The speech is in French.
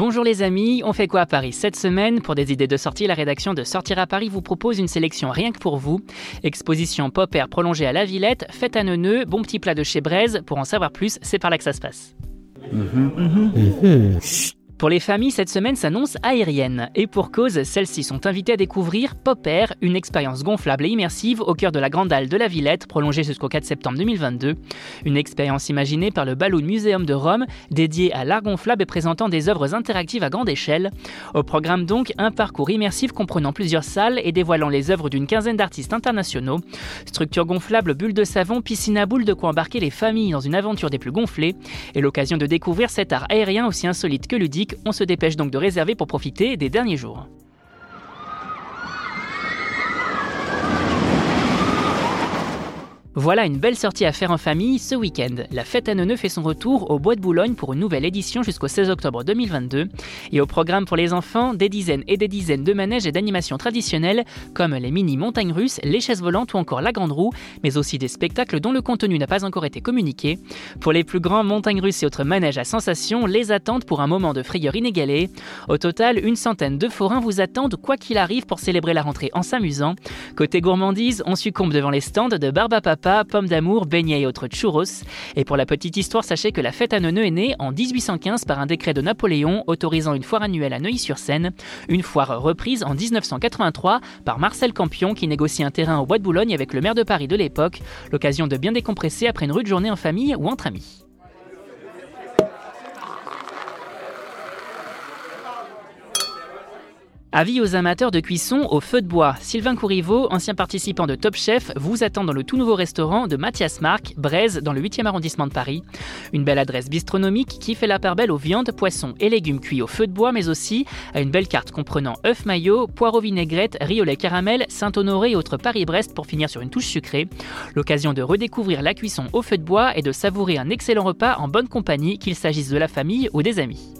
Bonjour les amis, on fait quoi à Paris cette semaine? Pour des idées de sortie, la rédaction de Sortir à Paris vous propose une sélection rien que pour vous. Exposition pop-air prolongée à la Villette, fête à Neuneu, bon petit plat de chez Braise. Pour en savoir plus, c'est par là que ça se passe. Pour les familles, cette semaine s'annonce aérienne. Et pour cause, celles-ci sont invitées à découvrir Pop Air, une expérience gonflable et immersive au cœur de la Grande Halle de la Villette, prolongée jusqu'au 4 septembre 2022. Une expérience imaginée par le Balloon Museum de Rome, dédiée à l'art gonflable et présentant des œuvres interactives à grande échelle. Au programme donc, un parcours immersif comprenant plusieurs salles et dévoilant les œuvres d'une quinzaine d'artistes internationaux. Structure gonflable, bulles de savon, piscine à boules de quoi embarquer les familles dans une aventure des plus gonflées. Et l'occasion de découvrir cet art aérien aussi insolite que ludique on se dépêche donc de réserver pour profiter des derniers jours. Voilà une belle sortie à faire en famille ce week-end. La fête à Neuneu fait son retour au Bois de Boulogne pour une nouvelle édition jusqu'au 16 octobre 2022. Et au programme pour les enfants, des dizaines et des dizaines de manèges et d'animations traditionnelles comme les mini montagnes russes, les chaises volantes ou encore la grande roue, mais aussi des spectacles dont le contenu n'a pas encore été communiqué. Pour les plus grands, montagnes russes et autres manèges à sensation les attendent pour un moment de frayeur inégalé. Au total, une centaine de forains vous attendent quoi qu'il arrive pour célébrer la rentrée en s'amusant. Côté gourmandise, on succombe devant les stands de Barba pommes d'amour, beignets et autres churros. Et pour la petite histoire, sachez que la fête à Neuneu est née en 1815 par un décret de Napoléon autorisant une foire annuelle à Neuilly-sur-Seine, une foire reprise en 1983 par Marcel Campion qui négocie un terrain au Bois de Boulogne avec le maire de Paris de l'époque, l'occasion de bien décompresser après une rude journée en famille ou entre amis. Avis aux amateurs de cuisson au feu de bois. Sylvain Courriveau, ancien participant de Top Chef, vous attend dans le tout nouveau restaurant de Mathias Marc, Braise, dans le 8e arrondissement de Paris. Une belle adresse bistronomique qui fait la part belle aux viandes, poissons et légumes cuits au feu de bois, mais aussi à une belle carte comprenant œufs maillot, poireaux vinaigrette, lait caramel, Saint-Honoré et autres Paris-Brest pour finir sur une touche sucrée. L'occasion de redécouvrir la cuisson au feu de bois et de savourer un excellent repas en bonne compagnie, qu'il s'agisse de la famille ou des amis.